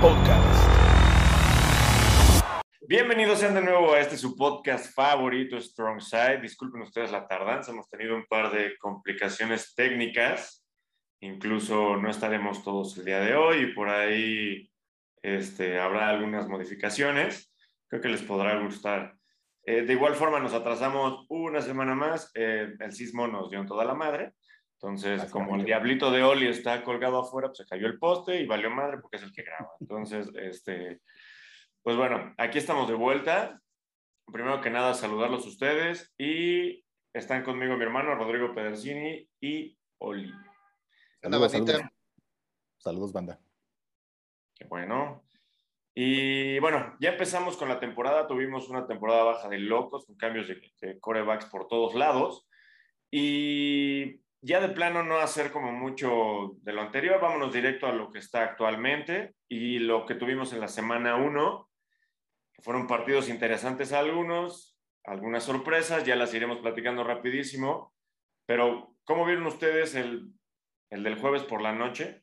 Podcast. Bienvenidos sean de nuevo a este su podcast favorito, Strong Side. Disculpen ustedes la tardanza, hemos tenido un par de complicaciones técnicas. Incluso no estaremos todos el día de hoy y por ahí este, habrá algunas modificaciones. Creo que les podrá gustar. Eh, de igual forma, nos atrasamos una semana más. Eh, el sismo nos dio en toda la madre. Entonces, como el diablito de Oli está colgado afuera, pues se cayó el poste y valió madre porque es el que graba. Entonces, este, pues bueno, aquí estamos de vuelta. Primero que nada, saludarlos ustedes y están conmigo mi hermano Rodrigo Pedersini y Oli. Saludos, saludos. saludos, banda. Qué bueno. Y bueno, ya empezamos con la temporada. Tuvimos una temporada baja de locos, con cambios de, de corebacks por todos lados. Y ya de plano no hacer como mucho de lo anterior, vámonos directo a lo que está actualmente y lo que tuvimos en la semana 1. Fueron partidos interesantes algunos, algunas sorpresas, ya las iremos platicando rapidísimo. Pero, ¿cómo vieron ustedes el, el del jueves por la noche?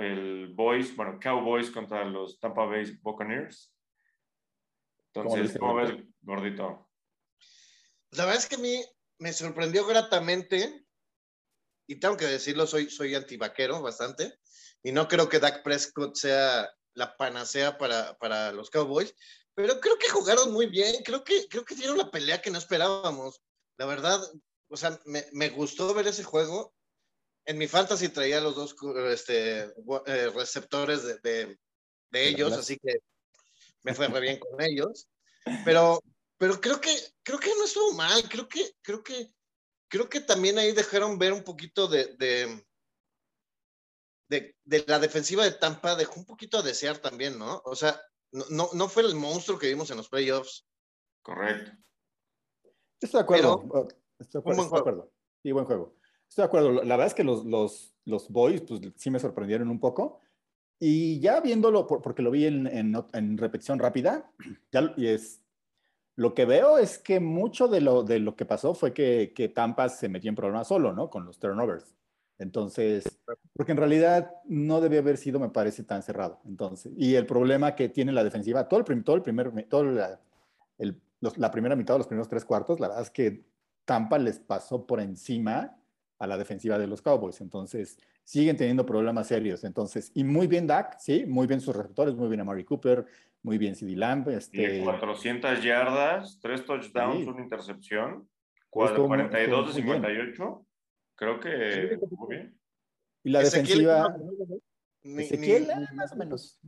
El Boys, bueno, Cowboys contra los Tampa Bay Buccaneers. Entonces, ¿cómo, ves, gordito? La verdad es que a mí me sorprendió gratamente, y tengo que decirlo, soy, soy antivaquero bastante, y no creo que Dak Prescott sea la panacea para, para los Cowboys, pero creo que jugaron muy bien, creo que, creo que dieron la pelea que no esperábamos. La verdad, o sea, me, me gustó ver ese juego. En mi fantasy traía los dos este, eh, receptores de, de, de ellos, así que me fue re bien con ellos. Pero, pero creo que, creo que no estuvo mal, creo que, creo que, creo que también ahí dejaron ver un poquito de, de, de, de la defensiva de Tampa, dejó un poquito a desear también, ¿no? O sea, no, no, no, fue el monstruo que vimos en los playoffs. Correcto. Pero, Estoy de acuerdo. Estoy de acuerdo. Estoy de acuerdo. Sí, buen juego. Estoy de acuerdo. La verdad es que los, los, los boys, pues sí me sorprendieron un poco. Y ya viéndolo, por, porque lo vi en, en, en, repetición rápida, ya y es, lo que veo es que mucho de lo, de lo que pasó fue que, que Tampa se metió en problemas solo, ¿no? Con los turnovers. Entonces, porque en realidad no debe haber sido, me parece, tan cerrado. Entonces, y el problema que tiene la defensiva, todo el, prim, todo el primer, todo la, el, los, la primera mitad, los primeros tres cuartos, la verdad es que Tampa les pasó por encima a la defensiva de los Cowboys. Entonces, siguen teniendo problemas serios. Entonces, y muy bien Dak, sí, muy bien sus receptores, muy bien a Mari Cooper, muy bien CD Lamb. Este... Y 400 yardas, 3 touchdowns, sí. una intercepción, 42 de 58. Creo que muy bien. Y la Ezequiel, defensiva. Ezequiel, ni, ni, más o menos.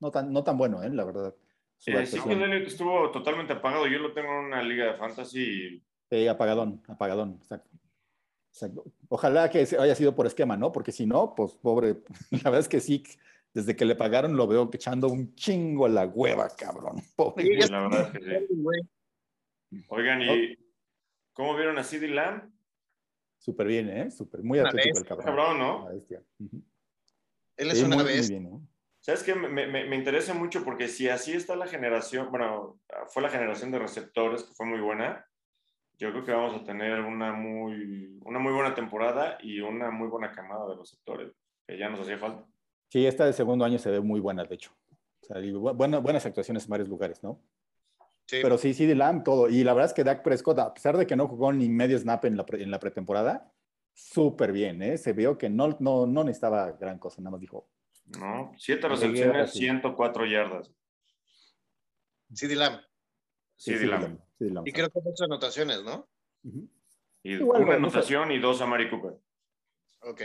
No tan, no tan bueno, ¿eh? la verdad. Eh, sí, que estuvo totalmente apagado. Yo lo tengo en una liga de fantasy. Sí, apagadón, apagadón, exacto. exacto. Ojalá que haya sido por esquema, ¿no? Porque si no, pues pobre. La verdad es que sí, desde que le pagaron lo veo echando un chingo a la hueva, cabrón. Pobre. Sí, la verdad es que sí. Oigan, ¿y cómo vieron a CD Lamb? Súper bien, ¿eh? Súper, muy atlético el cabrón. cabrón ¿no? Uh -huh. Él es sí, una muy, vez. Muy bien, ¿no? ¿Sabes qué? Me, me, me, interesa mucho porque si así está la generación, bueno, fue la generación de receptores que fue muy buena, yo creo que vamos a tener una muy, una muy buena temporada y una muy buena camada de receptores, que ya nos hacía falta. Sí, esta de segundo año se ve muy buena, de hecho. O sea, buena, buenas actuaciones en varios lugares, ¿no? Sí. Pero sí, sí, de Lamb, todo. Y la verdad es que Dak Prescott, a pesar de que no jugó ni medio snap en la, pre, en la pretemporada, súper bien, ¿eh? Se vio que no, no, no necesitaba gran cosa, nada más dijo. No, siete recepciones, 104 yardas. Sí, de Lamb. Sí, de Lamb. Sí, y creo que muchas anotaciones, ¿no? Uh -huh. Y Igual, una anotación no y dos a Mari Cooper. Ok.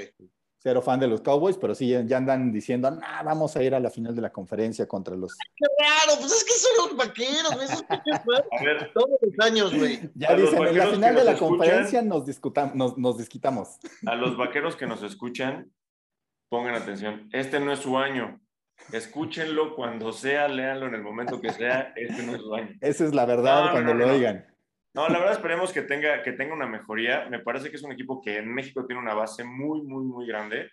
Cero fan de los Cowboys, pero sí ya andan diciendo, nah, vamos a ir a la final de la conferencia contra los. ¡Qué raro! Pues es que son los vaqueros, esos a ver, todos los años, güey. Ya a dicen, en la final de la escuchan, conferencia nos, nos, nos desquitamos. A los vaqueros que nos escuchan, pongan atención. Este no es su año. Escúchenlo cuando sea, léanlo en el momento que sea. Este no es su año. Esa es la verdad no, cuando no, no, lo oigan. No, la verdad esperemos que tenga, que tenga una mejoría. Me parece que es un equipo que en México tiene una base muy, muy, muy grande.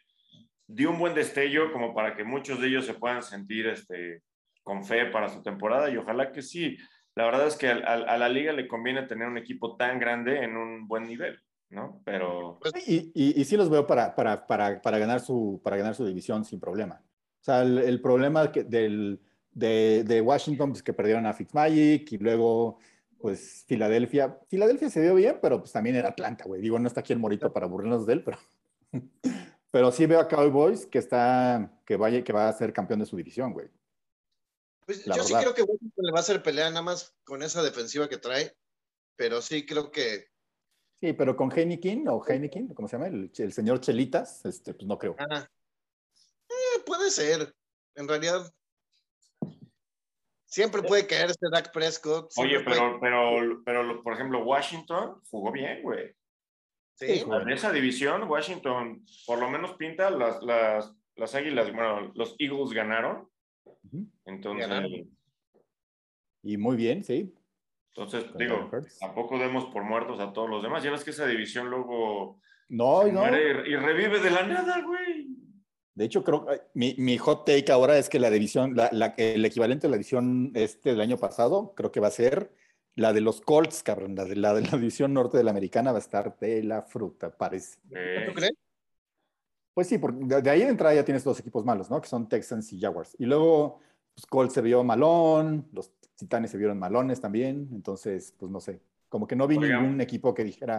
Dio un buen destello como para que muchos de ellos se puedan sentir este, con fe para su temporada y ojalá que sí. La verdad es que a, la liga le conviene tener un equipo tan grande en un buen nivel. ¿no? Pero... Y, y, y, sí los veo para, para, para, para, ganar su, para ganar su división sin problema. O sea, el, problema del, de, de, Washington, pues que perdieron a Fitzmagic y luego, pues Filadelfia. Filadelfia se dio bien, pero pues también era Atlanta, güey. Digo, no está aquí el Morito para burlarnos de él, pero, pero sí veo a Cowboys que está, que vaya, que va a ser campeón de su división, güey. Pues yo sí creo que Washington le va a hacer pelea nada más con esa defensiva que trae, pero sí creo que. Sí, pero con Heineken o Heineken, ¿cómo se llama? El, señor Chelitas, este, pues no creo. Eh, puede ser. En realidad, siempre puede caerse Dak Prescott. Oye, pero, pero, pero, por ejemplo, Washington jugó bien, güey. Sí. En esa división, Washington por lo menos pinta las, las, las águilas, bueno, los Eagles ganaron entonces. Y muy bien, sí. Entonces, digo, tampoco demos por muertos a todos los demás. Ya ves que esa división luego. No, no. Y, revive de la nada, güey. De hecho, creo mi, mi hot take ahora es que la división, la, la, el equivalente a la división este del año pasado, creo que va a ser la de los Colts, cabrón. La de la, de la división norte de la americana va a estar de la fruta, parece. ¿Tú crees? Pues sí, porque de ahí de entrada ya tienes dos equipos malos, ¿no? Que son Texans y Jaguars. Y luego, pues Colts se vio malón, los Titanes se vieron malones también. Entonces, pues no sé. Como que no vi ningún equipo que dijera,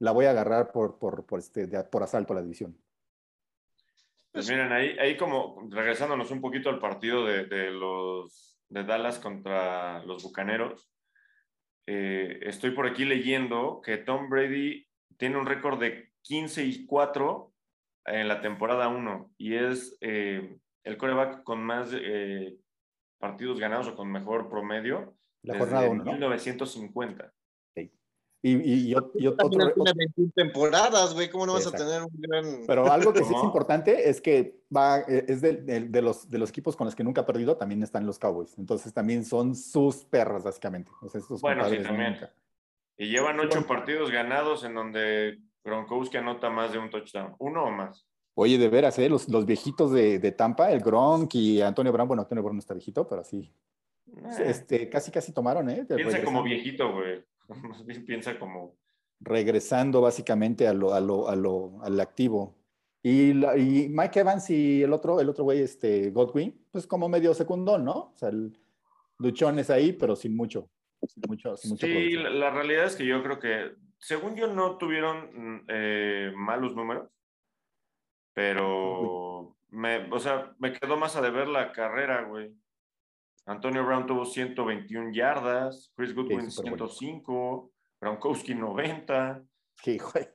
la voy a agarrar por, por, por, este, por asalto a la división. Pues miren, ahí, ahí como regresándonos un poquito al partido de, de los de Dallas contra los Bucaneros, eh, estoy por aquí leyendo que Tom Brady tiene un récord de 15 y 4 en la temporada 1 y es eh, el coreback con más eh, partidos ganados o con mejor promedio la jornada 1, 1950. Y, y, y, otro, tiene 21 temporadas, güey, ¿cómo no vas a tener un gran... Pero algo que sí es importante es que va, eh, es de, de, los, de los equipos con los que nunca ha perdido, también están los Cowboys. Entonces también son sus perros, básicamente. bueno, sí, también. Y llevan ocho partidos ganados en donde Gronkowski anota más de un touchdown, uno o más. Oye, de veras, ¿eh? los, los viejitos de, de, Tampa, el Gronk y Antonio Brown, bueno, Antonio Brown no está viejito, pero sí. Eh. Este, casi, casi tomaron, ¿eh? Piensa como viejito, güey. Piensa como. Regresando básicamente a lo, a lo, a lo, al activo. Y, y, Mike Evans y el otro, el otro güey, este, Godwin, pues como medio secundón, ¿no? O sea, el luchón es ahí, pero sin mucho. Sin mucho, sin mucho sí, la, realidad es que yo creo que según yo, no tuvieron mm, eh, malos números, pero me, o sea, me quedó más a deber la carrera, güey. Antonio Brown tuvo 121 yardas, Chris Goodwin 105, Gronkowski 90. Sí, güey.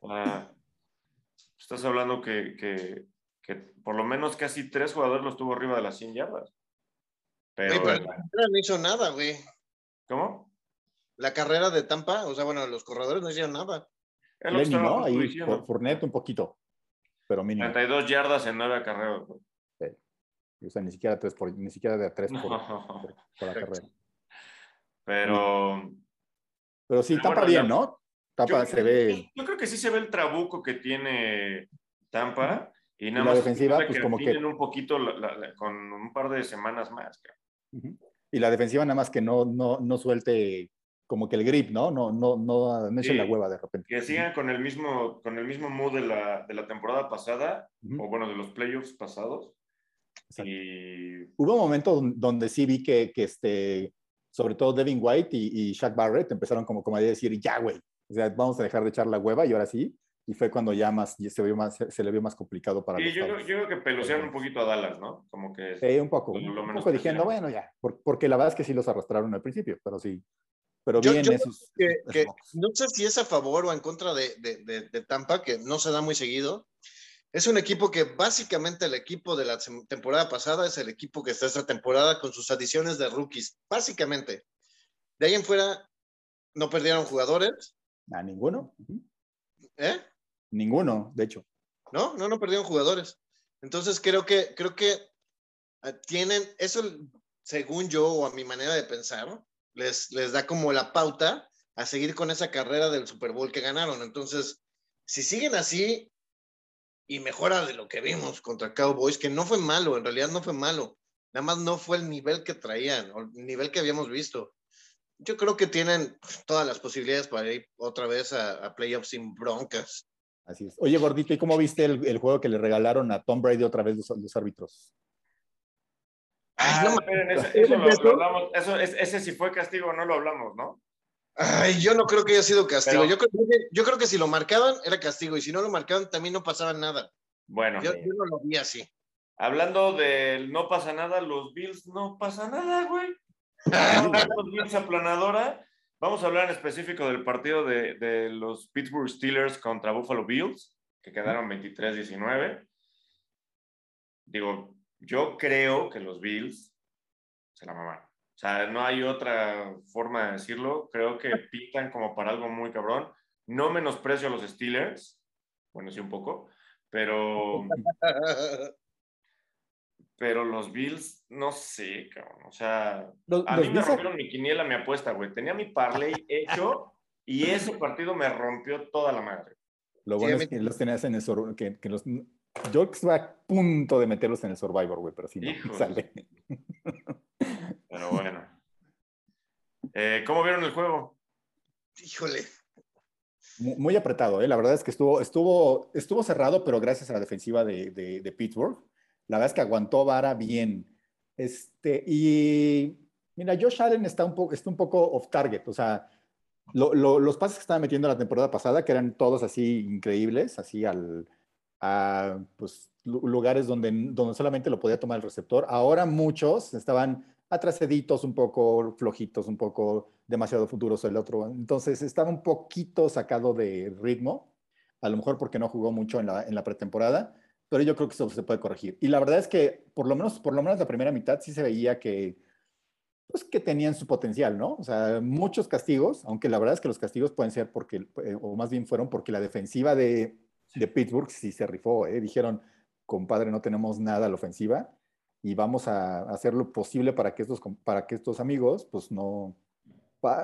estás hablando que, que, que, por lo menos casi tres jugadores los tuvo arriba de las 100 yardas. Pero, pero no hizo nada, güey. ¿Cómo? la carrera de Tampa, o sea, bueno, los corredores no hicieron nada. Lenny, ¿no? Ahí, por Fournette un poquito, pero mínimo. 32 yardas en nueve carreras. Sí. O sea, ni siquiera, tres por, ni siquiera de tres por, por, la carrera. Pero... Pero sí, Tampa bien, ¿no? Tampa se ve... Yo creo que sí se ve el trabuco que tiene Tampa. Y nada la defensiva, pues como que... un poquito con un par de semanas más. Y la defensiva nada más que no, no, no suelte como que el grip, ¿no? No, no, no, no la hueva de repente. Que sigan con el mismo, con el mismo mood de la, de la temporada pasada, o bueno, de los playoffs pasados. Y... Hubo un momento donde sí vi que, que este, sobre todo Devin White y, y Shaq Barrett empezaron como, como a decir, ya, güey, o sea, vamos a dejar de echar la hueva y ahora sí. Y fue cuando ya más, se, vio más, se, le vio más complicado para sí, yo, yo, creo que pelucearon un poquito a Dallas, ¿no? Como que... Sí, un poco, un poco diciendo, bueno, ya, porque la verdad es que sí los arrastraron al principio, pero sí, pero bien esos, no sé si es a favor o en contra de, de, de, Tampa, que no se da muy seguido. Es un equipo que básicamente el equipo de la temporada pasada es el equipo que está esta temporada con sus adiciones de rookies, básicamente. De ahí en fuera no perdieron jugadores. ¿A ninguno? ¿Eh? Ninguno, de hecho. No, no, no perdieron jugadores. Entonces creo que, creo que eh, tienen, eso según yo o a mi manera de pensar, les, da como la pauta a seguir con esa carrera del Super Bowl que ganaron. Entonces, si siguen así y mejora de lo que vimos contra Cowboys, que no fue malo, en realidad no fue malo, nada más no fue el nivel que traían, o el nivel que habíamos visto. Yo creo que tienen todas las posibilidades para ir otra vez a, playoffs sin broncas. Así es. Oye, gordito, ¿y cómo viste el, juego que le regalaron a Tom Brady otra vez los, árbitros? Ah, esperen, eso, lo, hablamos, eso, ese sí fue castigo, no lo hablamos, ¿no? Ay, yo no creo que haya sido castigo. yo, creo, yo, creo, que si lo marcaban era castigo y si no lo marcaban también no pasaba nada. Bueno. Yo, yo no lo vi así. Hablando del no pasa nada, los Bills no pasa nada, güey. los Bills aplanadora. Vamos a hablar en específico del partido de, los Pittsburgh Steelers contra Buffalo Bills, que quedaron 23-19. Digo, yo creo que los Bills se la mamaron. O sea, no hay otra forma de decirlo. Creo que pintan como para algo muy cabrón. No menosprecio a los Steelers. Bueno, sí un poco. Pero pero los Bills, no sé, cabrón. O sea, a mí me rompieron mi quiniela, mi apuesta, güey. Tenía mi parlay hecho y ese partido me rompió toda la madre. Lo bueno es que los tenías en el que, que los yo estuve a punto de meterlos en el Survivor, güey, pero si no sale. Pero bueno. Eh, ¿Cómo vieron el juego? Híjole. Muy, apretado, ¿eh? La verdad es que estuvo, estuvo, estuvo cerrado, pero gracias a la defensiva de, de, de Pittsburgh la verdad es que aguantó vara bien. Este, y mira, Josh Allen está un, poco, está un poco off target, o sea, los pases que estaba metiendo la temporada pasada, que eran todos así increíbles, así al, a pues, lugares donde, donde solamente lo podía tomar el receptor, ahora muchos estaban atraseditos, un poco flojitos, un poco demasiado futuros el otro. Entonces estaba un poquito sacado de ritmo, a lo mejor porque no jugó mucho en la, en la pretemporada pero yo creo que eso se puede corregir. Y la verdad es que por lo menos, por lo menos la primera mitad sí se veía que, pues, que tenían su potencial, ¿no? O sea, muchos castigos, aunque la verdad es que los castigos pueden ser porque, eh, o más bien fueron porque la defensiva de, de Pittsburgh sí se rifó, ¿eh? Dijeron, compadre, no tenemos nada a la ofensiva y vamos a hacer lo posible para que estos, para que estos amigos, pues, no,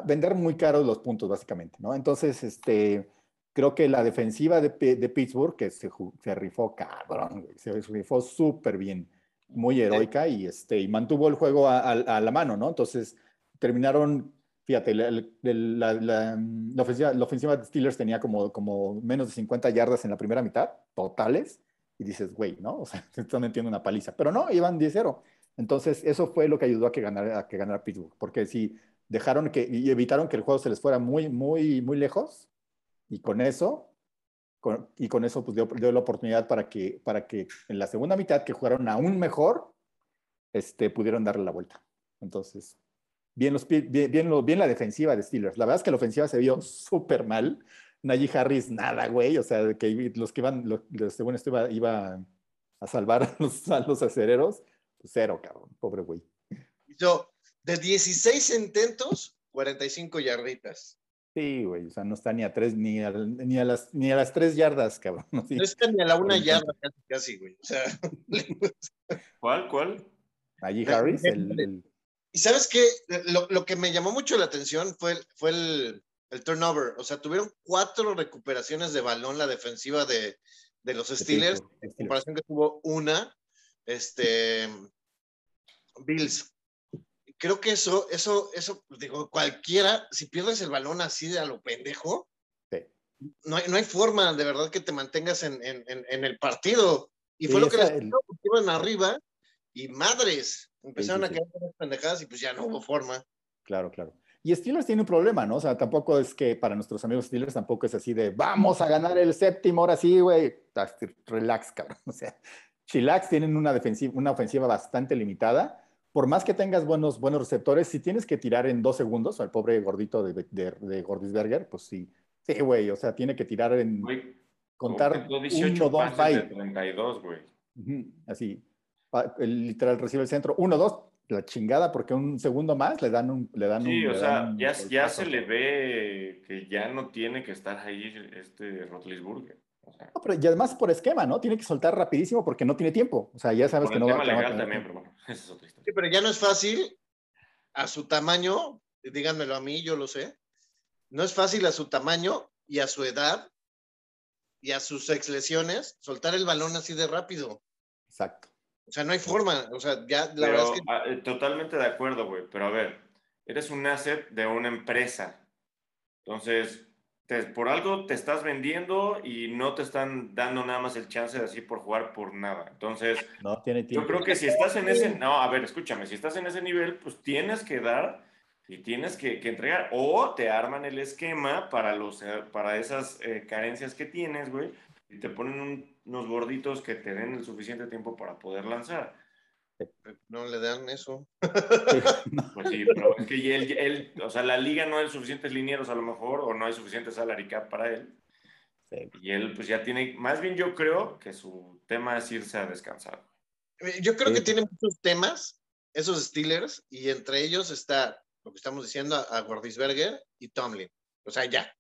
vender muy caros los puntos, básicamente, ¿no? Entonces, este creo que la defensiva de, Pittsburgh, que se, se, rifó cabrón, se rifó súper bien, muy heroica y, este, y mantuvo el juego a, la mano, ¿no? Entonces terminaron, fíjate, la, la, ofensiva, la, ofensiva, de Steelers tenía como, como menos de 50 yardas en la primera mitad, totales, y dices, güey, ¿no? O sea, se están metiendo una paliza, pero no, iban 10-0. Entonces, eso fue lo que ayudó a que ganara, a que ganara Pittsburgh, porque si dejaron que, y evitaron que el juego se les fuera muy, muy, muy lejos, y con eso, y con eso pues dio, la oportunidad para que, para que en la segunda mitad, que jugaron aún mejor, este, pudieron darle la vuelta. Entonces, bien, los, bien, bien, la defensiva de Steelers. La verdad es que la ofensiva se vio súper mal. Najee Harris, nada, güey. O sea, que los que iban, los, según esto iba, iba, a salvar a los, a los acereros, pues cero, cabrón. Pobre güey. Yo, de 16 intentos, 45 yarditas. Sí, güey, o sea, no está ni a tres, ni a, ni a, las, ni a las tres yardas, cabrón. No, está ni a la una yarda casi, casi, güey. O sea, ¿Cuál, cuál? Allí Harris, el, Y sabes qué, lo, lo, que me llamó mucho la atención fue, fue el, el, turnover. O sea, tuvieron cuatro recuperaciones de balón la defensiva de, de los Steelers, en comparación que tuvo una, este, Bills creo que eso, eso, eso, digo, cualquiera, si pierdes el balón así de a lo pendejo, no, hay, no hay forma de verdad que te mantengas en, en, en el partido. Y fue lo que les porque iban arriba y madres, empezaron a quedar pendejadas y pues ya no hubo forma. Claro, claro. Y Steelers tiene un problema, ¿no? O sea, tampoco es que para nuestros amigos Steelers tampoco es así de vamos a ganar el séptimo, ahora sí, güey. Relax, cabrón. O sea, Chilax tienen una, defensiva, una ofensiva bastante limitada por más que tengas buenos, buenos receptores, si tienes que tirar en dos segundos al pobre gordito de, de, Gordisberger, pues sí. Sí, güey, o sea, tiene que tirar en... contar 18 uno, dos, de 32, güey. así. El, literal recibe el centro. Uno, dos, la chingada, porque un segundo más le dan un... Le dan sí, o sea, ya, ya se le ve que ya no tiene que estar ahí este Rotlisburger y además por esquema, ¿no? Tiene que soltar rapidísimo porque no tiene tiempo. O sea, ya sabes que no va, legal también, pero bueno, esa es otra historia. Sí, pero ya no es fácil a su tamaño, díganmelo a mí, yo lo sé. No es fácil a su tamaño y a su edad y a sus ex lesiones soltar el balón así de rápido. Exacto. O sea, no hay forma. O sea, ya la verdad es que. Ah, eh, totalmente de acuerdo, güey. Pero a ver, eres un asset de una empresa. Entonces, por algo te estás vendiendo y no te están dando nada más el chance de así por jugar por nada. Entonces, no, tiene yo creo que si estás en ese, no, a ver, escúchame, si estás en ese nivel, pues tienes que dar y tienes que, entregar. O te arman el esquema para, los, eh, para esas eh, carencias que tienes, güey, y te ponen unos gorditos que te den el suficiente tiempo para poder lanzar. No le dan eso. Pues sí, pero es que él, o sea, la liga no hay suficientes linieros a lo mejor, o no hay suficiente salary cap para él. Y él, pues ya tiene, más bien yo creo que su tema es irse a descansar. Yo creo que tiene muchos temas, esos Steelers, y entre ellos está lo que estamos diciendo a Gordisberger y Tomlin. O sea, ya.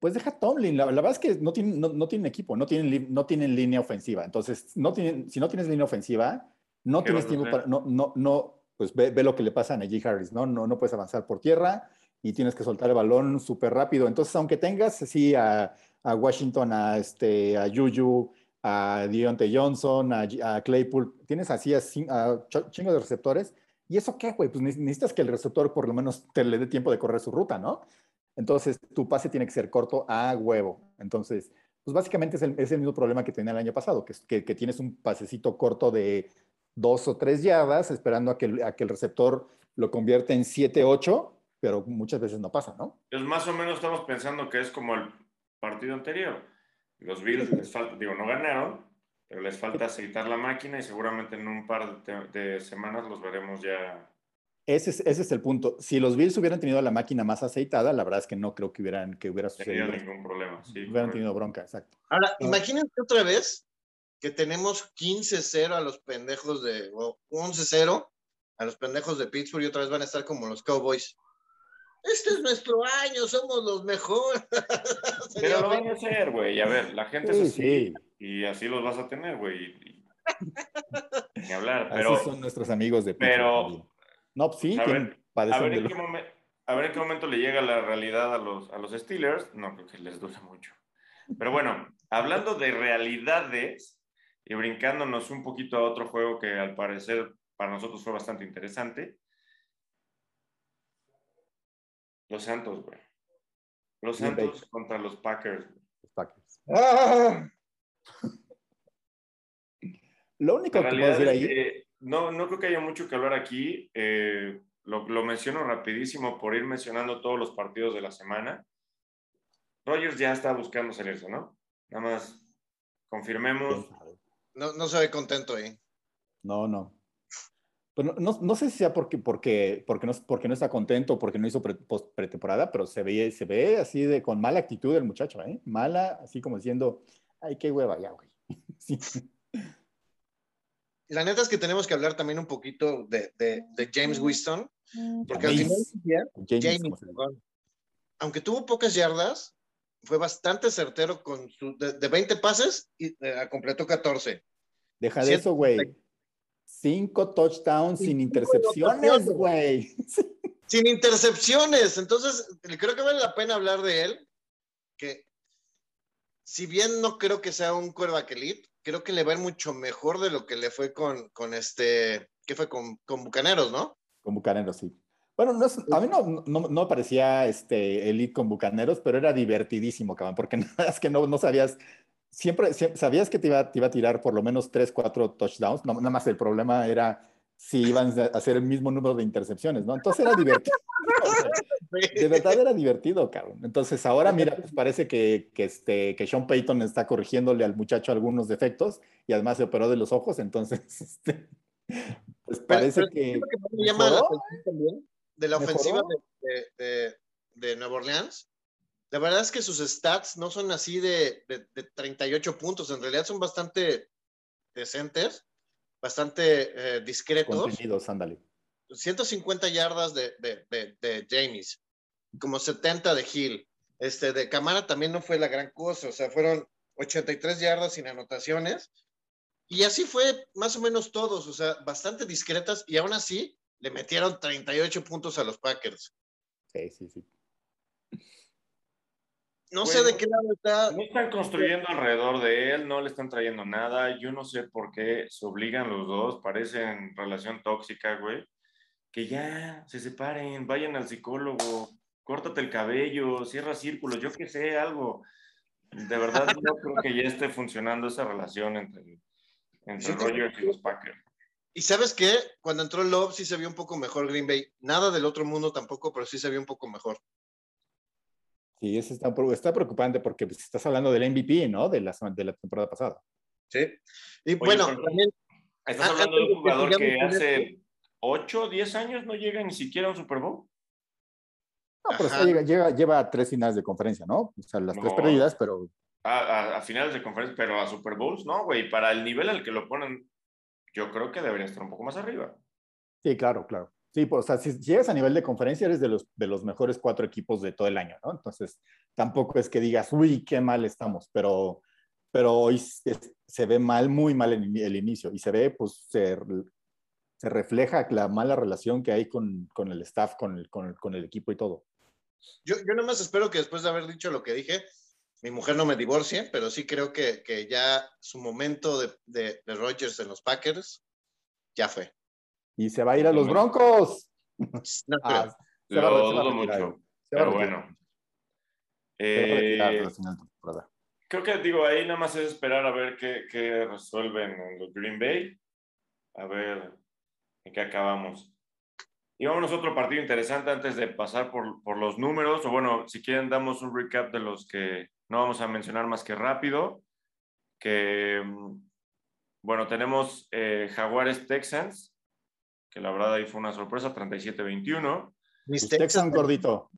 Pues deja Tomlin. La, verdad es que no tienen, no, tienen equipo, no tienen, no tienen línea ofensiva. Entonces, no tienen, si no tienes línea ofensiva, no tienes tiempo para, no, no, no, pues ve, lo que le pasa a Najee Harris, ¿no? ¿no? No puedes avanzar por tierra y tienes que soltar el balón súper rápido. Entonces, aunque tengas así a, a, Washington, a, este, a Juju, a Deontay Johnson, a, Claypool, tienes así a, a chingos de receptores. ¿Y eso qué, güey? Pues necesitas que el receptor por lo menos te le dé tiempo de correr su ruta, ¿no? Entonces, tu pase tiene que ser corto a huevo. Entonces, pues básicamente es el, es el mismo problema que tenía el año pasado, que, que, que tienes un pasecito corto de dos o tres yardas, esperando a que, a que el receptor lo convierta en 7, 8, pero muchas veces no pasa, ¿no? Pues más o menos estamos pensando que es como el partido anterior. Los Bills les falta, digo, no ganaron, pero les falta aceitar la máquina y seguramente en un par de, semanas los veremos ya. Ese es, ese es, el punto. Si los Bills hubieran tenido la máquina más aceitada, la verdad es que no creo que hubieran que hubiera sucedido. No ningún problema. Sí, hubieran tenido bronca, exacto. Ahora, imagínense otra vez que tenemos 15-0 a los pendejos de, o 11-0 a los pendejos de Pittsburgh y otra vez van a estar como los Cowboys. Este es nuestro año, somos los mejores. Pero lo van a hacer, güey. A ver, la gente es así. Y así los vas a tener, güey. Ni hablar. Pero, así son nuestros amigos de Pittsburgh. Pero. No, pues sí, a ver, a ver, en qué momento, a ver en qué momento le llega la realidad a los, a los Steelers. No creo que les dure mucho. Pero bueno, hablando de realidades, y brincándonos un poquito a otro juego que al parecer para nosotros fue bastante interesante. Los Santos, güey. Los Santos contra los Packers. Los Packers. ¡Ah! Lo único que puedo decir ahí. No, no creo que haya mucho que hablar aquí. Eh, lo, lo, menciono rapidísimo por ir mencionando todos los partidos de la semana. Rogers ya está buscando salirse, ¿no? Nada más confirmemos. No, no se ve contento ahí. No, no. Pues no, no, sé si sea porque, porque, porque, no, porque no está contento, porque no hizo pretemporada, pero se ve, se ve así de con mala actitud el muchacho, ¿eh? Mala, así como diciendo, ay, qué hueva ya, güey. Sí. La neta es que tenemos que hablar también un poquito de, de, de James Winston, porque al final, James, aunque tuvo pocas yardas, fue bastante certero con su, de, 20 pases y eh, completó 14. Deja de eso, güey. Cinco touchdowns sin intercepciones, güey. Sin intercepciones. Entonces, creo que vale la pena hablar de él. Que si bien no creo que sea un quarterback elite, creo que le va a ir mucho mejor de lo que le fue con, con este, ¿qué fue? Con, con Bucaneros, ¿no? Con Bucaneros, sí. Bueno, no a mí no, no, no, parecía este, elite con Bucaneros, pero era divertidísimo, cabrón, porque nada es que no, no sabías, siempre, sabías que te iba, te iba a tirar por lo menos 3, 4 touchdowns, nada más el problema era si iban a hacer el mismo número de intercepciones, ¿no? Entonces era divertido. de verdad era divertido, cabrón. Entonces ahora, mira, pues parece que, que, este, que Sean Payton está corrigiéndole al muchacho algunos defectos y además se operó de los ojos, entonces, este, pues parece que... me llama la atención también de la ofensiva de, de, de, Nueva Orleans, la verdad es que sus stats no son así de, de, 38 puntos, en realidad son bastante decentes, bastante eh, discretos. Contenidos, ándale. 150 yardas de, de, James, como 70 de Hill. Este, de Camara también no fue la gran cosa, o sea, fueron 83 yardas sin anotaciones. Y así fue más o menos todos, o sea, bastante discretas y aún así le metieron 38 puntos a los Packers. Sí, sí, sí. No sé de qué lado está. No están construyendo alrededor de él, no le están trayendo nada. Yo no sé por qué se obligan los dos, parecen relación tóxica, güey. Que ya se separen, vayan al psicólogo, córtate el cabello, cierra círculos, yo qué sé, algo. De verdad no creo que ya esté funcionando esa relación entre, entre Rogers y los Packers. Y sabes qué, cuando entró Love sí se vio un poco mejor Green Bay. Nada del otro mundo tampoco, pero sí se vio un poco mejor. Sí, eso está, está preocupante porque pues, estás hablando del MVP, ¿no? De la, de la temporada pasada. Sí. Y bueno, también. Estás hablando de un jugador que hace 8, 10 años no llega ni siquiera a un Super Bowl. No, pero llega, lleva tres finales de conferencia, ¿no? O sea, las tres perdidas, pero. A, finales de conferencia, pero a Super Bowls, no, güey. Para el nivel al que lo ponen, yo creo que debería estar un poco más arriba. Sí, claro, claro. Sí, pues, o sea, si llegas a nivel de conferencia, eres de los, de los mejores cuatro equipos de todo el año, ¿no? Entonces, tampoco es que digas, uy, qué mal estamos, pero, pero hoy se, ve mal, muy mal el, inicio y se ve, pues, se, se refleja la mala relación que hay con, con el staff, con el, con, el, con el equipo y todo. Yo, yo nomás espero que después de haber dicho lo que dije, mi mujer no me divorcie, pero sí creo que, que ya su momento de, de, de, Rodgers en los Packers ya fue. Y se va a ir a los Broncos. No, ah, se va, lo dudo mucho. Pero bueno. Eh, creo que digo, ahí nada más es esperar a ver qué, qué resuelven en los Green Bay. A ver en qué acabamos. Y vámonos a otro partido interesante antes de pasar por, por, los números, o bueno, si quieren damos un recap de los que no vamos a mencionar más que rápido, que, mm, bueno, tenemos eh, Jaguares Texans, que la verdad ahí fue una sorpresa, 37-21. Mis Texans gordito.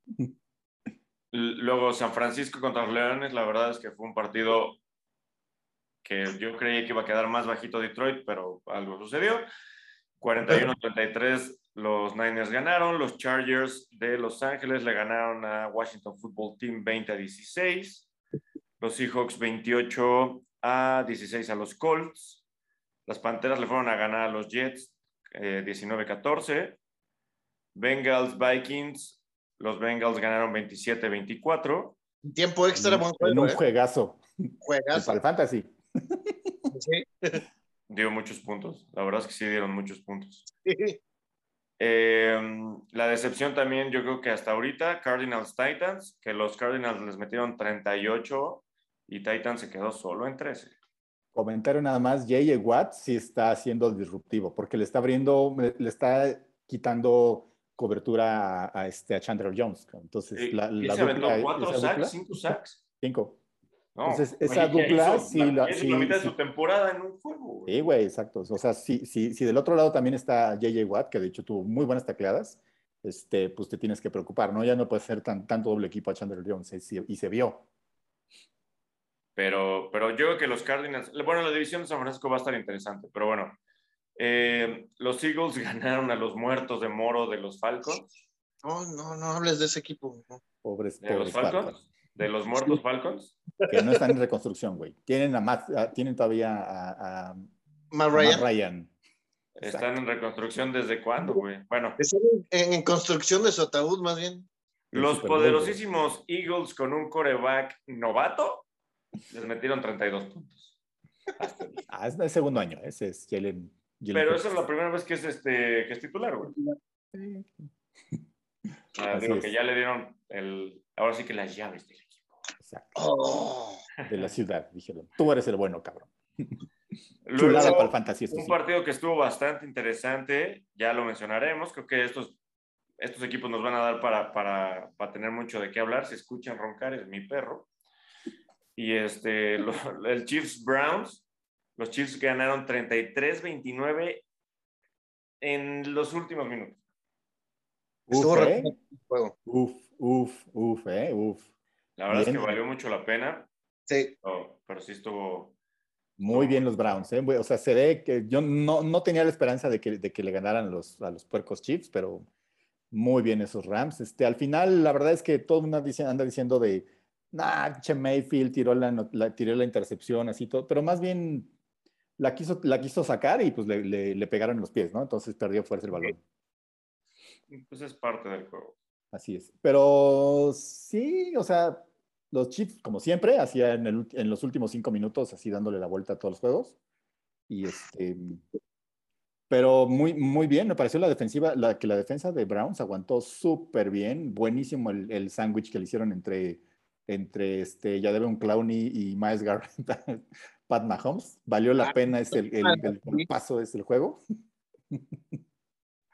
Luego San Francisco contra los Leones, la verdad es que fue un partido que yo creí que iba a quedar más bajito Detroit, pero algo sucedió. 41-33 los Niners ganaron, los Chargers de Los Ángeles le ganaron a Washington Football Team 20 a 16, los Seahawks 28 a 16 a los Colts, las Panteras le fueron a ganar a los Jets 19-14, eh, Bengals Vikings, los Bengals ganaron 27-24. Tiempo extra, buen En un ¿eh? juegazo. Juegazo. Para el fantasy. Sí. Dio muchos puntos. La verdad es que sí dieron muchos puntos. Em, la decepción también, yo creo que hasta ahorita, Cardinals Titans, que los Cardinals les metieron 38 y Titans se quedó solo en 13. Comentario nada más, J.J. Watt sí está haciendo disruptivo, porque le está abriendo, le está quitando cobertura a, este, a Chandler Jones. Entonces, la, la se aventó cuatro sacks, cinco sacks. Cinco. Entonces, esa dupla, sí, la, sí, la mitad de su temporada en un juego. Sí, güey, exacto. O sea, si, si, si del otro lado también está JJ Watt, que de hecho tuvo muy buenas tacleadas, este, pues te tienes que preocupar, ¿no? Ya no puede ser tan, tanto doble equipo a Chandler Jones, y se vio. Pero, pero yo creo que los Cardinals, bueno, la división de San Francisco va a estar interesante, pero bueno, eh, los Eagles ganaron a los muertos de Moro de los Falcons. No, no, no hables de ese equipo. Pobres, ¿De los Falcons? ¿De los muertos Falcons? Que no están en reconstrucción, güey. Tienen, a tienen todavía a, a, Ryan. ¿Están en reconstrucción desde cuándo, güey? Bueno. Están en, construcción de su ataúd, más bien. Los poderosísimos Eagles con un coreback novato les metieron 32 puntos. ah, es el segundo año. Ese es Jalen. Pero esa es la primera vez que es, este, que es titular, güey. Ah, digo que ya le dieron el, ahora sí que las llaves del equipo. Exacto. Oh. De la ciudad, dijeron. Tú eres el bueno, cabrón. Luego, para el fantasy, un partido que estuvo bastante interesante, ya lo mencionaremos. Creo que estos, estos equipos nos van a dar para, para, para tener mucho de qué hablar. Si escuchan roncar, es mi perro. Y este, el Chiefs Browns, los Chiefs ganaron 33-29 en los últimos minutos. Uf, ¿eh? uf, uf, uf, eh, uf. La verdad es que valió mucho la pena. Sí. pero sí estuvo. Muy bien los Browns, ¿eh? O sea, se ve que yo no, no tenía la esperanza de que, de que le ganaran los, a los puercos Chiefs, pero muy bien esos Rams. Este, al final, la verdad es que todo el mundo anda diciendo de, nah, che Mayfield tiró la, la, tiró la intercepción, así todo, pero más bien la quiso, la quiso sacar y pues le, le, le pegaron los pies, ¿no? Entonces perdió fuerza el balón. Pues es parte del juego. Así es. Pero sí, o sea, los Chiefs, como siempre, hacían en, en, los últimos cinco minutos, así dándole la vuelta a todos los juegos. Y este. Pero muy, muy bien, me pareció la defensiva, la, que la defensa de Browns aguantó súper bien. Buenísimo el, el sándwich que le hicieron entre, entre este, ya debe un Clowney y Miles Garrett, Pat Mahomes. Valió la ah, pena ese, el, el, el, paso de ese juego.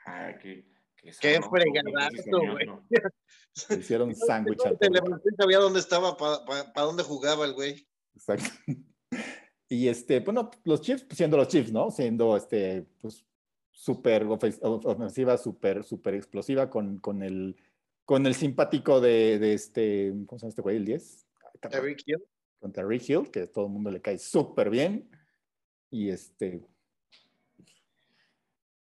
Ah, qué, qué, qué fregadazo, güey. hicieron sándwich. No sabía dónde estaba, para pa, pa dónde jugaba el güey. Exacto. Y este, bueno, los Chiefs, siendo los Chiefs, ¿no? Siendo este, pues, súper ofensiva, súper, súper explosiva con, con, el, con el simpático de, de este, ¿cómo se llama este güey? El 10. Terry Hill. Con Terry Hill, que a todo el mundo le cae súper bien. Y este.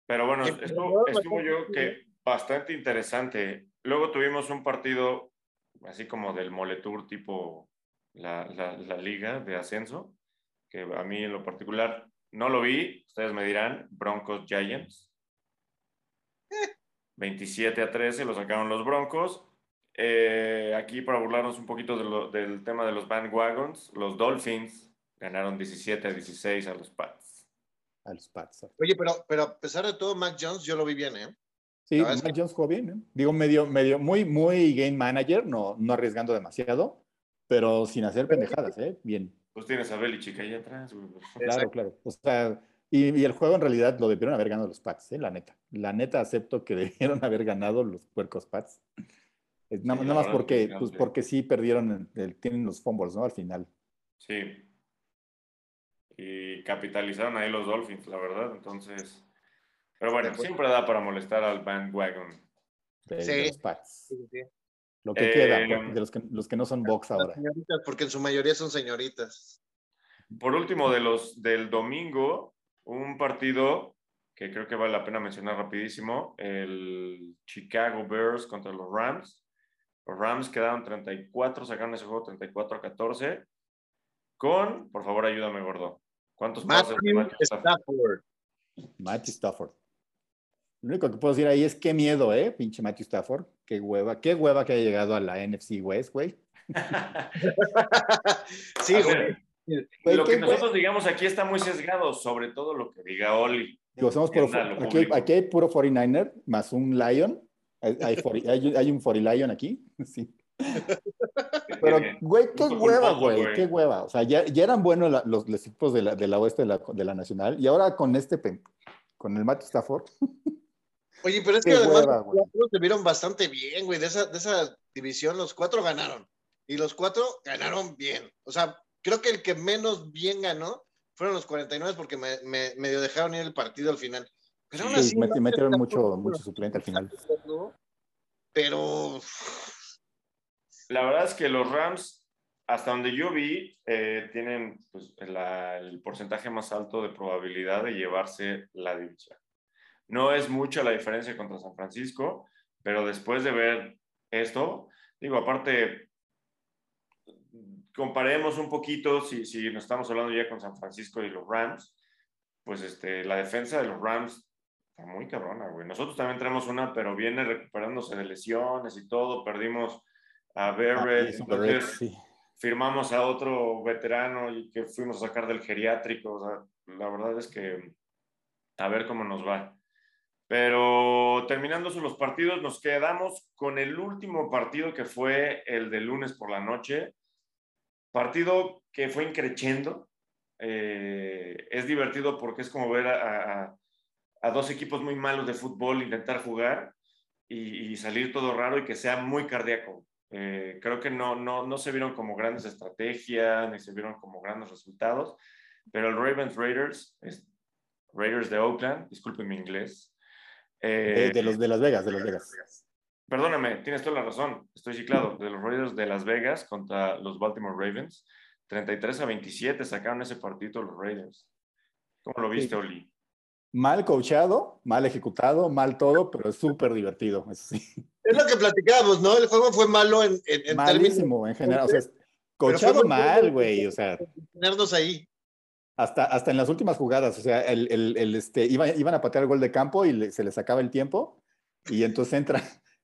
Pero bueno, estuvo, estuvo yo que bastante interesante. Luego tuvimos un partido así como del Moletour tipo la, la, la liga de ascenso, que a mí en lo particular no lo vi, ustedes me dirán, Broncos Giants. 27 a 13 lo sacaron los Broncos. Eh, aquí para burlarnos un poquito del tema de los bandwagons, los Dolphins ganaron 17 a 16 a los Pats. A los Pats. Oye, pero, pero a pesar de todo, Mac Jones yo lo vi bien, ¿eh? Sí, Mac Jones jugó bien, ¿eh? Digo, medio, medio, muy, muy game manager, no, no arriesgando demasiado, pero sin hacer pendejadas, ¿eh? Bien. Pues tienes a Belichick ahí atrás. Claro, claro. O sea, y, el juego en realidad lo debieron haber ganado los Pats, ¿eh? la neta. La neta acepto que debieron haber ganado los puercos Pats. Nada, más porque, pues porque sí perdieron, tienen los fumbles, ¿no? Al final. Sí. Y capitalizaron ahí los Dolphins, la verdad. Entonces. Pero bueno, siempre da para molestar al bandwagon. De, los Pats. Sí, sí. Lo que queda, eh, de los que, los que no son box ahora. Porque en su mayoría son señoritas. Por último, de los del domingo, un partido que creo que vale la pena mencionar rapidísimo, el Chicago Bears contra los Rams. Los Rams quedaron 34, sacaron ese juego 34 a 14. Con, por favor, ayúdame, gordo. ¿Cuántos pases Matthew Stafford? Matthew Stafford. Lo único que puedo decir ahí es qué miedo, ¿eh? Pinche Matthew Stafford. Qué hueva. Qué hueva que haya llegado a la NFC West, güey. sí, güey. Lo que nosotros digamos aquí está muy sesgado, sobre todo lo que diga Oli. Digo, somos puro, aquí, aquí, hay puro 49er más un Lion. Hay, hay, un 40 Lion aquí. Sí. Pero, güey, qué hueva, güey, qué hueva. O sea, ya, ya eran buenos los, los, equipos de la, de la oeste de la, de la, nacional y ahora con este, con el Matthew Stafford. Oye, pero es que además los cuatro se vieron bastante bien, güey. De esa, de esa división, los cuatro ganaron. Y los cuatro ganaron bien. O sea, creo que el que menos bien ganó fueron los 49 porque me, me medio dejaron ir el partido al final. Pero sí, metieron mucho, mucho suplente al final. Pero. La verdad es que los Rams, hasta donde yo vi, eh, tienen pues, el porcentaje más alto de probabilidad de llevarse la división. No es mucha la diferencia contra San Francisco, pero después de ver esto, digo, aparte, comparemos un poquito, si, si nos estamos hablando ya con San Francisco y los Rams, pues este, la defensa de los Rams está muy cabrona, güey. Nosotros también tenemos una, pero viene recuperándose de lesiones y todo. Perdimos a Barrett, firmamos a otro veterano y que fuimos a sacar del geriátrico. O sea, la verdad es que a ver cómo nos va. Pero terminando los partidos, nos quedamos con el último partido que fue el de lunes por la noche. Partido que fue increciendo. Eh, es divertido porque es como ver a, dos equipos muy malos de fútbol intentar jugar y, salir todo raro y que sea muy cardíaco. Eh, creo que no, no, no se vieron como grandes estrategias, ni se vieron como grandes resultados, pero el Ravens Raiders, Raiders de Oakland, disculpen mi inglés, de, eh, los de Las Vegas, de Las Vegas. Perdóname, tienes toda la razón. Estoy ciclado. De los Raiders de Las Vegas contra los Baltimore Ravens. 33 a 27 sacaron ese partido los Raiders. ¿Cómo lo viste, Oli? Mal coachado, mal ejecutado, mal todo, pero es súper divertido. Es, lo que platicábamos, ¿no? El juego fue malo en, en, Malísimo, en general. O sea, coachado mal, güey. O sea. Tenernos ahí hasta, hasta en las últimas jugadas, o sea, el, el, este, iban a patear el gol de campo y se les acaba el tiempo y entonces entra,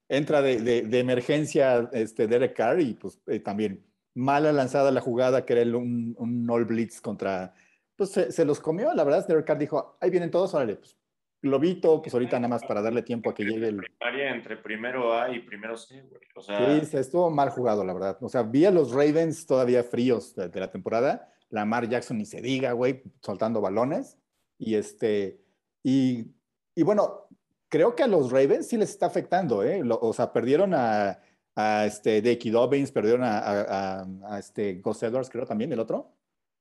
entra de, de, emergencia este, Derek Carr y pues eh, también mala lanzada la jugada que era un, un all blitz contra, pues se, los comió, la verdad, Derek Carr dijo, ahí vienen todos, órale, pues globito, pues ahorita nada más para darle tiempo a que llegue el... entre primero A y primero C, güey. O sea... Sí, estuvo mal jugado, la verdad. O sea, vi a los Ravens todavía fríos de, la temporada. Lamar Jackson ni se diga, güey, soltando balones. Y este, y, y, bueno, creo que a los Ravens sí les está afectando, ¿eh? o sea, perdieron a, a este, Dickie Dobbins, perdieron a, a, a, este Gus Edwards, creo también, el otro.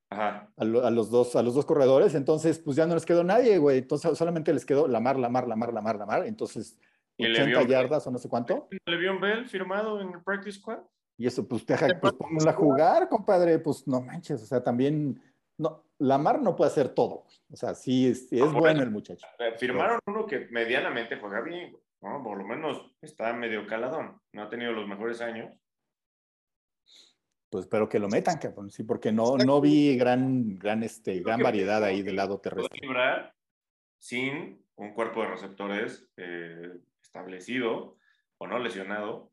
A, los dos, a los dos corredores, entonces pues ya no les quedó nadie, güey. Entonces solamente les quedó Lamar, Lamar, Lamar, Lamar, Lamar. Entonces, 80 yardas o no sé cuánto. ¿Levión Bell firmado en el practice squad? Y eso, pues, deja, pues pónganla a jugar, compadre. Pues no manches, o sea, también, no, Lamar no puede hacer todo. O sea, sí, es, es bueno el muchacho. Firmaron uno que medianamente juega bien, ¿no? Por lo menos está medio caladón. No ha tenido los mejores años pues espero que lo metan, cabrón. Sí, porque no, no vi gran, gran, este, gran variedad ahí del lado terrestre. Librar sin un cuerpo de receptores eh, establecido o no lesionado.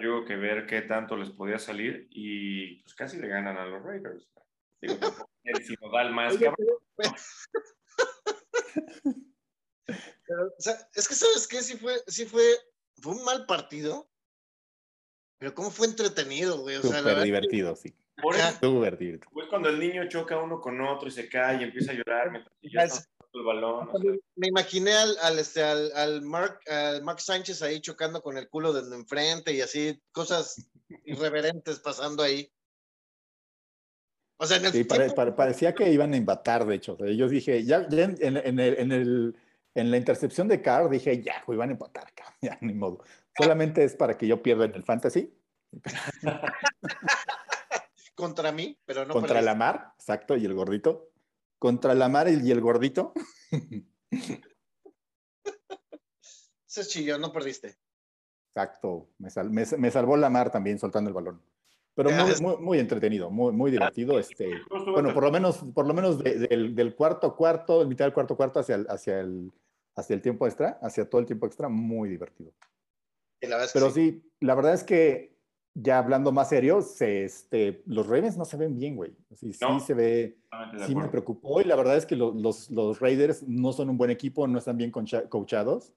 yo que ver qué tanto les podía salir y pues casi le ganan a los Raiders. Digo, el sinodal más, cabrón. Pero, o sea, es que sabes qué, sí fue, sí fue, fue un mal partido, pero cómo fue entretenido, güey. O Súper divertido, sí. Por divertido. Pues cuando el niño choca uno con otro y se cae y empieza a llorar mientras ya está el balón. Me imaginé al, al, este, al, al, Mark, al Mark Sánchez ahí chocando con el culo de enfrente y así, cosas irreverentes pasando ahí. O sea, en el sí, parecía que iban a embatar, de hecho. yo dije, ya, ya en, en, el, en, el, en la intercepción de Carr, dije, ya, iban a empatar, ya, ni modo. Solamente es para que yo pierda en el fantasy. Contra mí, pero no. Contra la mar, exacto, y el gordito. Contra la mar y el gordito. Se chilló, no perdiste. Exacto, me, salvó la mar también soltando el balón. Pero muy, entretenido, muy, muy divertido. Este, bueno, por lo menos, por lo menos del, cuarto cuarto, mitad del cuarto cuarto hacia hacia, el, hacia el tiempo extra, hacia todo el tiempo extra, muy divertido. Pero sí. la verdad es que ya hablando más serio, se, este, los Ravens no se ven bien, güey. Sí, sí se ve, sí me preocupó y la verdad es que los, los, Raiders no son un buen equipo, no están bien coachados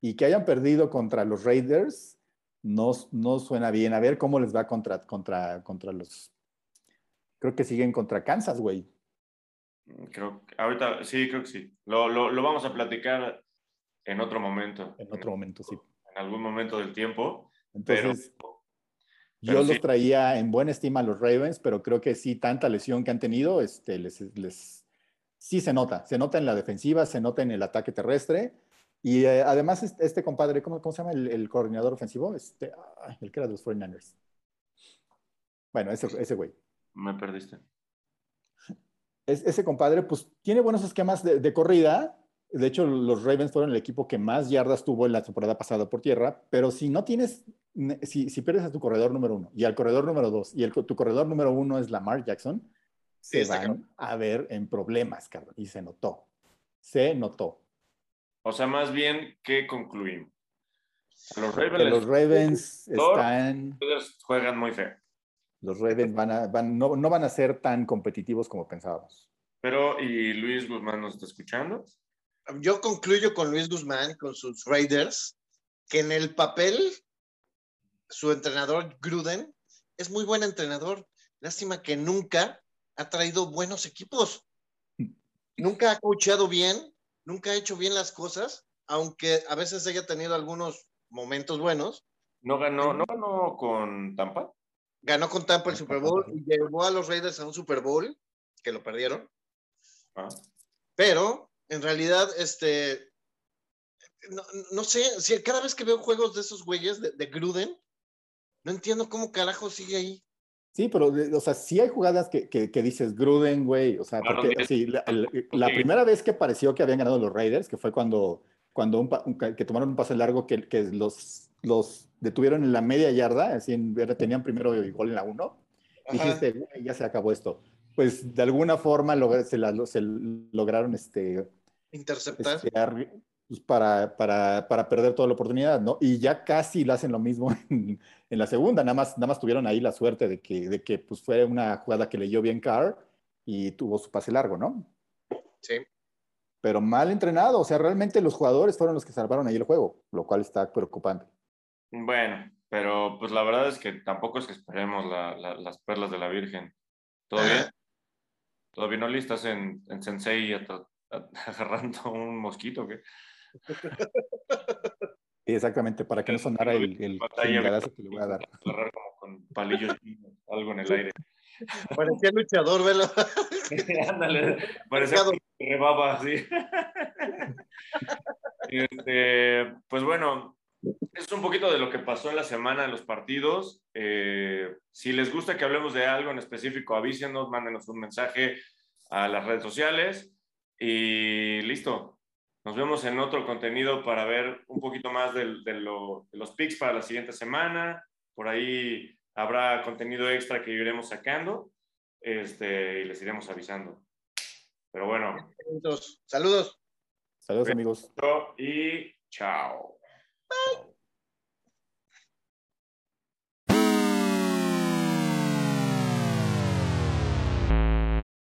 y que hayan perdido contra los Raiders no, no suena bien. A ver cómo les va contra, contra, contra los... Creo que siguen contra Kansas, güey. Creo que ahorita sí, creo que sí. Lo, lo, lo vamos a platicar en otro momento. En otro momento, sí en algún momento del tiempo. Entonces, yo los traía en buena estima a los Ravens, pero creo que sí, tanta lesión que han tenido, este, les, les, sí se nota. Se nota en la defensiva, se nota en el ataque terrestre. Y eh, además, este, compadre, ¿cómo, ¿cómo, se llama el, coordinador ofensivo? Este, el que era de los 49ers. Bueno, ese, ese güey. Me perdiste. ese compadre, pues tiene buenos esquemas de, de corrida, de hecho, los Ravens fueron el equipo que más yardas tuvo en la temporada pasada por tierra, pero si no tienes, si, si pierdes a tu corredor número uno y al corredor número dos y el, tu corredor número uno es Lamar Jackson, se van a ver en problemas, cabrón. Y se notó. Se notó. O sea, más bien, ¿qué concluimos? Los Ravens, los Ravens están... Juegan muy feo. Los Ravens van a, van, no, no van a ser tan competitivos como pensábamos. Pero, ¿y Luis Guzmán nos está escuchando? yo concluyo con Luis Guzmán, con sus Raiders, que en el papel, su entrenador Gruden es muy buen entrenador. Lástima que nunca ha traído buenos equipos. Nunca ha coachado bien, nunca ha hecho bien las cosas, aunque a veces haya tenido algunos momentos buenos. ¿No ganó, no ganó con Tampa? Ganó con Tampa el Super Bowl y llevó a los Raiders a un Super Bowl, que lo perdieron. Ah. Pero en realidad, este, no, sé, si cada vez que veo juegos de esos güeyes de, Gruden, no entiendo cómo carajo sigue ahí. Sí, pero, o sea, sí hay jugadas que, que, dices Gruden, güey, o sea, porque sí, la, primera vez que pareció que habían ganado los Raiders, que fue cuando, cuando un, que tomaron un pase largo que, que los, los detuvieron en la media yarda, así tenían primero el gol en la 1, dijiste, ya se acabó esto pues de alguna forma se, se, lograron este, interceptar. este, pues, para, para, para, perder toda la oportunidad, ¿no? Y ya casi lo hacen lo mismo en, en, la segunda, nada más, nada más tuvieron ahí la suerte de que, de que pues, fue una jugada que leyó bien Carr y tuvo su pase largo, ¿no? Sí. pero mal entrenado. O sea, realmente los jugadores fueron los que salvaron ahí el juego, lo cual está preocupante. Bueno, pero pues la verdad es que tampoco es que esperemos las perlas de la Virgen. ¿Todo bien? ¿Todavía no listas en, en Sensei agarrando un mosquito? ¿qué? Sí, exactamente, para que no sonara el, el que le voy a dar. Como con palillos, algo en el aire. Parecía luchador, velo. Ándale, parecía que rebaba así. Este, pues bueno, es un poquito de lo que pasó en la semana en los partidos. Eh, si les gusta que hablemos de algo en específico, avísenos, mándenos un mensaje a las redes sociales y listo. Nos vemos en otro contenido para ver un poquito más de, de los picks para la siguiente semana. Por ahí habrá contenido extra que iremos sacando este, y les iremos avisando. Pero bueno. Saludos. Saludos amigos. Y chao. Bye.